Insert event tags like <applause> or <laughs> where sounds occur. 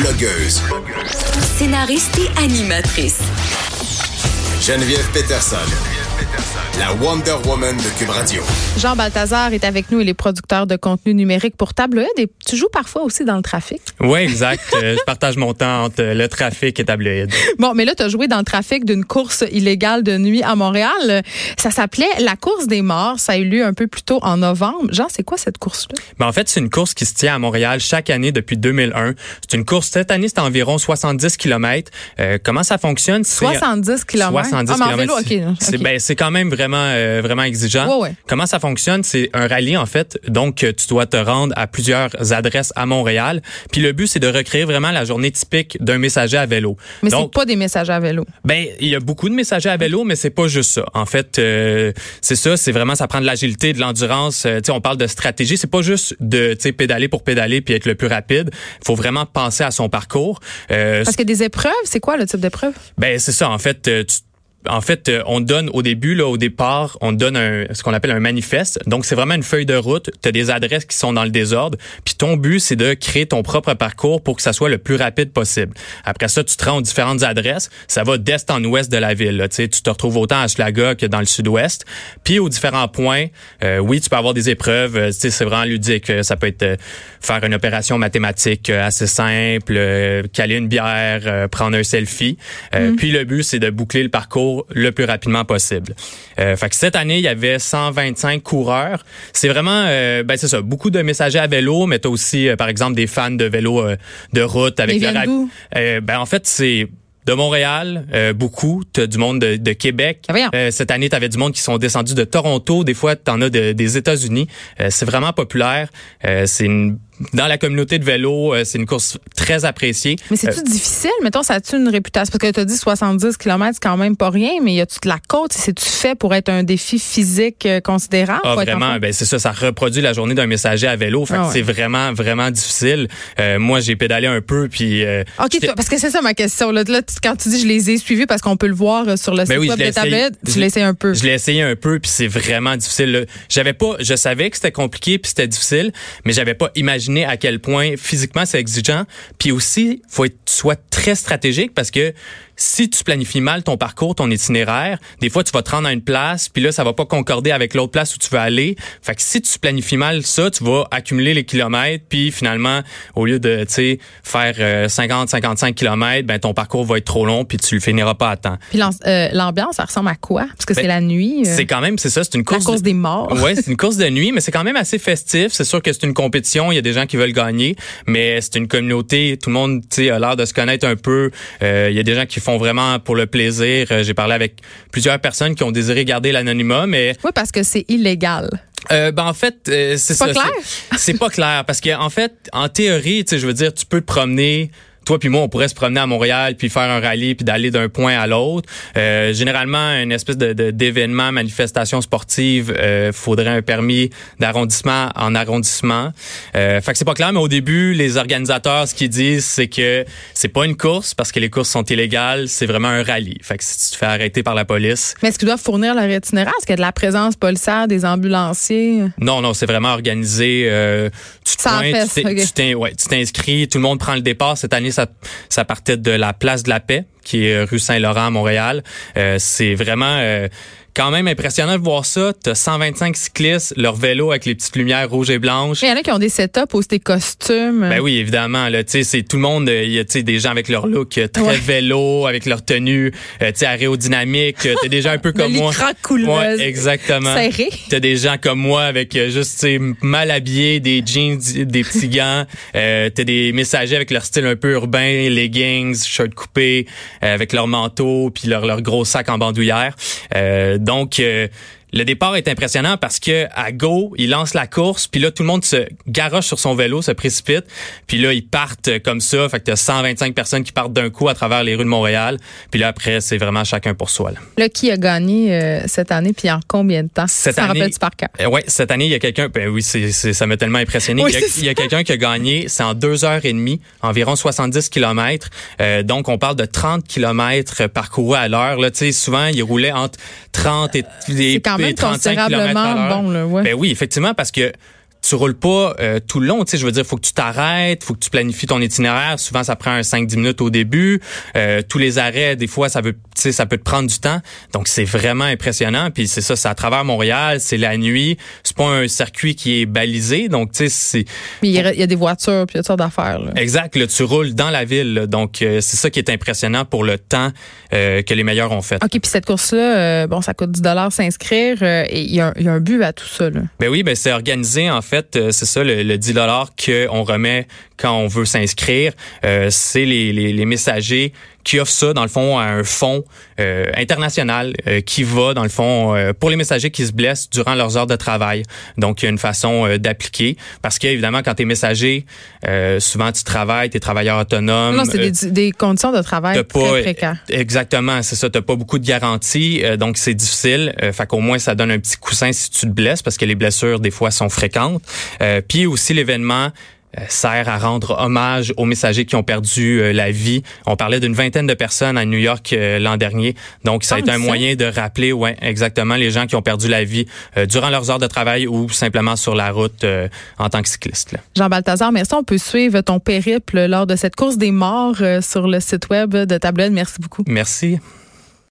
Blogueuse. Scénariste et animatrice. Geneviève Peterson. La Wonder Woman de Cube Radio. Jean Balthazar est avec nous, il est producteur de contenu numérique pour Tabloïd et tu joues parfois aussi dans le trafic. Oui, exact. Euh, je partage mon temps entre le trafic et Tabloïd. Bon, mais là, tu as joué dans le trafic d'une course illégale de nuit à Montréal. Ça s'appelait la course des morts. Ça a eu lieu un peu plus tôt en novembre. Jean, c'est quoi cette course-là? Ben, en fait, c'est une course qui se tient à Montréal chaque année depuis 2001. C'est une course, cette année, c'est environ 70 km. Euh, comment ça fonctionne? 70 km? 70 ah, mais en km. ben, c'est quand même vraiment euh, vraiment exigeant. Ouais, ouais. Comment ça fonctionne? C'est un rallye en fait, donc euh, tu dois te rendre à plusieurs adresses à Montréal. Puis le but c'est de recréer vraiment la journée typique d'un messager à vélo. mais c'est pas des messages à vélo. ben il y a beaucoup de messagers à vélo, mais c'est pas juste ça. En fait, euh, c'est ça, c'est vraiment ça prend de l'agilité, de l'endurance. Euh, tu sais, on parle de stratégie. C'est pas juste de tu sais pédaler pour pédaler puis être le plus rapide. Il faut vraiment penser à son parcours. Euh, Parce que des épreuves, c'est quoi le type d'épreuve? ben c'est ça. En fait, euh, tu- en fait, euh, on donne au début, là, au départ, on donne un, ce qu'on appelle un manifeste. Donc, c'est vraiment une feuille de route. Tu as des adresses qui sont dans le désordre. Puis ton but, c'est de créer ton propre parcours pour que ça soit le plus rapide possible. Après ça, tu te rends aux différentes adresses. Ça va d'est en ouest de la ville. Là. Tu sais, tu te retrouves autant à Schlaga que dans le sud-ouest. Puis aux différents points, euh, oui, tu peux avoir des épreuves. euh, tu sais, c'est vraiment ludique. Ça peut être euh, faire une opération mathématique assez simple, euh, caler une bière, euh, prendre un selfie. Euh, Puis le but, c'est de boucler le parcours le plus rapidement possible. Euh, fait que cette année, il y avait 125 coureurs. C'est vraiment, euh, ben c'est ça, beaucoup de messagers à vélo, mais t'as aussi, euh, par exemple, des fans de vélo euh, de route avec le rap-? Euh, ben en fait, c'est de Montréal, euh, beaucoup. T'as du monde de, de Québec. Ah. Euh, cette année, t'avais du monde qui sont descendus de Toronto. Des fois, t'en as de- des États-Unis. Euh, c'est vraiment populaire. Euh, c'est une dans la communauté de vélo, euh, c'est une course très appréciée. Mais c'est-tu difficile? Mettons, ça a-tu une réputation? Parce que tu as dit 70 km, c'est quand même pas rien, mais y a-tu de la côte? C'est-tu fait pour être un défi physique euh, considérable? Ah, vraiment, ben c'est ça, ça reproduit la journée d'un messager à vélo. Fait que Ah ouais. c'est vraiment, vraiment difficile. Euh, moi, j'ai pédalé un peu, puis... euh, OK, toi, parce que c'est ça ma question. Là, quand tu dis je les ai suivis parce qu'on peut le voir euh, sur le site Ben oui, web de tablette, tu essayé un peu. Je l'ai essayé un peu, puis c'est vraiment difficile. J'avais pas, je savais que c'était compliqué, puis c'était difficile, mais j'avais pas imaginé à quel point physiquement c'est exigeant. Puis aussi, faut être soit très stratégique parce que si tu planifies mal ton parcours, ton itinéraire, des fois tu vas te rendre à une place, puis là ça va pas concorder avec l'autre place où tu veux aller. Fait que si tu planifies mal ça, tu vas accumuler les kilomètres, puis finalement au lieu de tu sais faire euh, 50 55 kilomètres, ben ton parcours va être trop long, puis tu le finiras pas à temps. Puis euh, l'ambiance, ça ressemble à quoi? Parce que Ben, c'est la nuit. euh, C'est quand même, c'est ça, c'est une la course. course des morts. Ouais, c'est une course de nuit, mais c'est quand même assez festif. C'est sûr que c'est une compétition. Il y a des gens qui veulent gagner, mais c'est une communauté. Tout le monde, tu sais, a l'air de se connaître un peu. Euh, il y a des gens qui font vraiment pour le plaisir. Euh, J'ai parlé avec plusieurs personnes qui ont désiré garder l'anonymat, mais Oui, parce que c'est illégal. euh, ben en fait, euh, c'est pas clair? C'est pas clair parce que en fait, en théorie, tu sais, je veux dire, tu peux te promener. Toi puis moi, on pourrait se promener à Montréal puis faire un rallye puis d'aller d'un point à l'autre. Euh, généralement, une espèce de d'événement, manifestation sportive, euh, faudrait un permis d'arrondissement en arrondissement. Euh, fait que c'est pas clair, mais au début, les organisateurs, ce qu'ils disent, c'est que c'est pas une course parce que les courses sont illégales, c'est vraiment un rallye. Fait que si tu te fais arrêter par la police, Mais est-ce qu'ils doivent fournir leur itinéraire? Est-ce qu'il y a de la présence policière, des ambulanciers? Non, non, c'est vraiment organisé. euh, tu te pointes, ouais, tu t'inscris, tout le monde prend le départ. Cette année, ça, ça partait de la place de la Paix, qui est rue Saint-Laurent à Montréal. Euh, c'est vraiment euh, quand même impressionnant de voir ça. T'as 125 cyclistes, leur vélo avec les petites lumières rouges et blanches. Il y en a qui ont des setups aussi des costumes. Ben oui, évidemment. Là, tu sais, c'est tout le monde. euh, Il y a des gens avec leur look euh, très Ouais. vélo, avec leur tenue, euh, tu sais, aérodynamique. Euh, T'as des gens un peu <laughs> comme moi. Ouais, exactement. Serré. T'as des gens comme moi avec euh, juste mal habillés, des jeans, des petits gants. Euh, T'as des messagers avec leur style un peu urbain, leggings, shorts coupés, euh, avec leur manteau puis leur leur gros sac en bandoulière. Euh, donc euh, le départ est impressionnant parce que à go, il lance la course, puis là tout le monde se garoche sur son vélo, se précipite, puis là ils partent comme ça, fait que t'as 125 personnes qui partent d'un coup à travers les rues de Montréal, puis là après c'est vraiment chacun pour soi. Là. Là, qui a gagné euh, cette année, puis en combien de temps? Cette Ça année- par cœur? Euh, ouais, cette année, il y a quelqu'un, ben oui, c'est, c'est- ça m'a tellement impressionné. Oui, il y a, quelqu'un qui a gagné, c'est en deux heures et demie, environ 70 kilomètres. Euh, donc, on parle de 30 kilomètres parcourus à l'heure. Là, tu sais, souvent, il roulait entre 30 et, quand et même 35 considérablement bon, là, ouais. Ben oui, effectivement, parce que tu roules pas euh, tout le long, tu sais, je veux dire, faut que tu t'arrêtes, faut que tu planifies ton itinéraire. Souvent, ça prend un 5-10 minutes au début. Euh, tous les arrêts, des fois, ça veut, tu sais, ça peut te prendre du temps. Donc, c'est vraiment impressionnant. Puis c'est ça, c'est à travers Montréal, c'est la nuit. C'est pas un circuit qui est balisé, donc tu sais, c'est. Mais il y, a, des voitures, puis il y a toutes d'affaires. là. Exact, là, tu roules dans la ville, là. donc euh, c'est ça qui est impressionnant pour le temps euh, que les meilleurs ont fait. OK, puis cette course-là, euh, bon, ça coûte 10 s'inscrire. euh, et il y, a un- il y a un but à tout ça. Là. Ben oui, ben c'est organisé en fait, euh, c'est ça le, le 10 dollars qu'on remet quand on veut s'inscrire, Euh, c'est les, les, les messagers qui offrent ça dans le fond à un fonds euh, international euh, qui va dans le fond euh, pour les messagers qui se blessent durant leurs heures de travail. Donc il y a une façon euh, d'appliquer parce qu'évidemment quand tu es messager, euh, souvent tu travailles, tu es travailleur autonome. non, c'est des, des conditions de travail très pas précaires. exactement, c'est ça. T'as pas beaucoup de garanties, euh, donc c'est difficile. Euh, fait qu'au moins ça donne un petit coussin si tu te blesses, parce que les blessures des fois sont fréquentes. Euh, Puis aussi l'événement sert à rendre hommage aux messagers qui ont perdu euh, la vie. On parlait d'une vingtaine de personnes à New York euh, l'an dernier, donc ça a été un moyen de rappeler, ouais, exactement les gens qui ont perdu la vie euh, durant leurs heures de travail ou simplement sur la route euh, en tant que cycliste. là. Jean Balthazar, merci. On peut suivre ton périple lors de cette course des morts euh, sur le site web de Tablette. Merci beaucoup. Merci.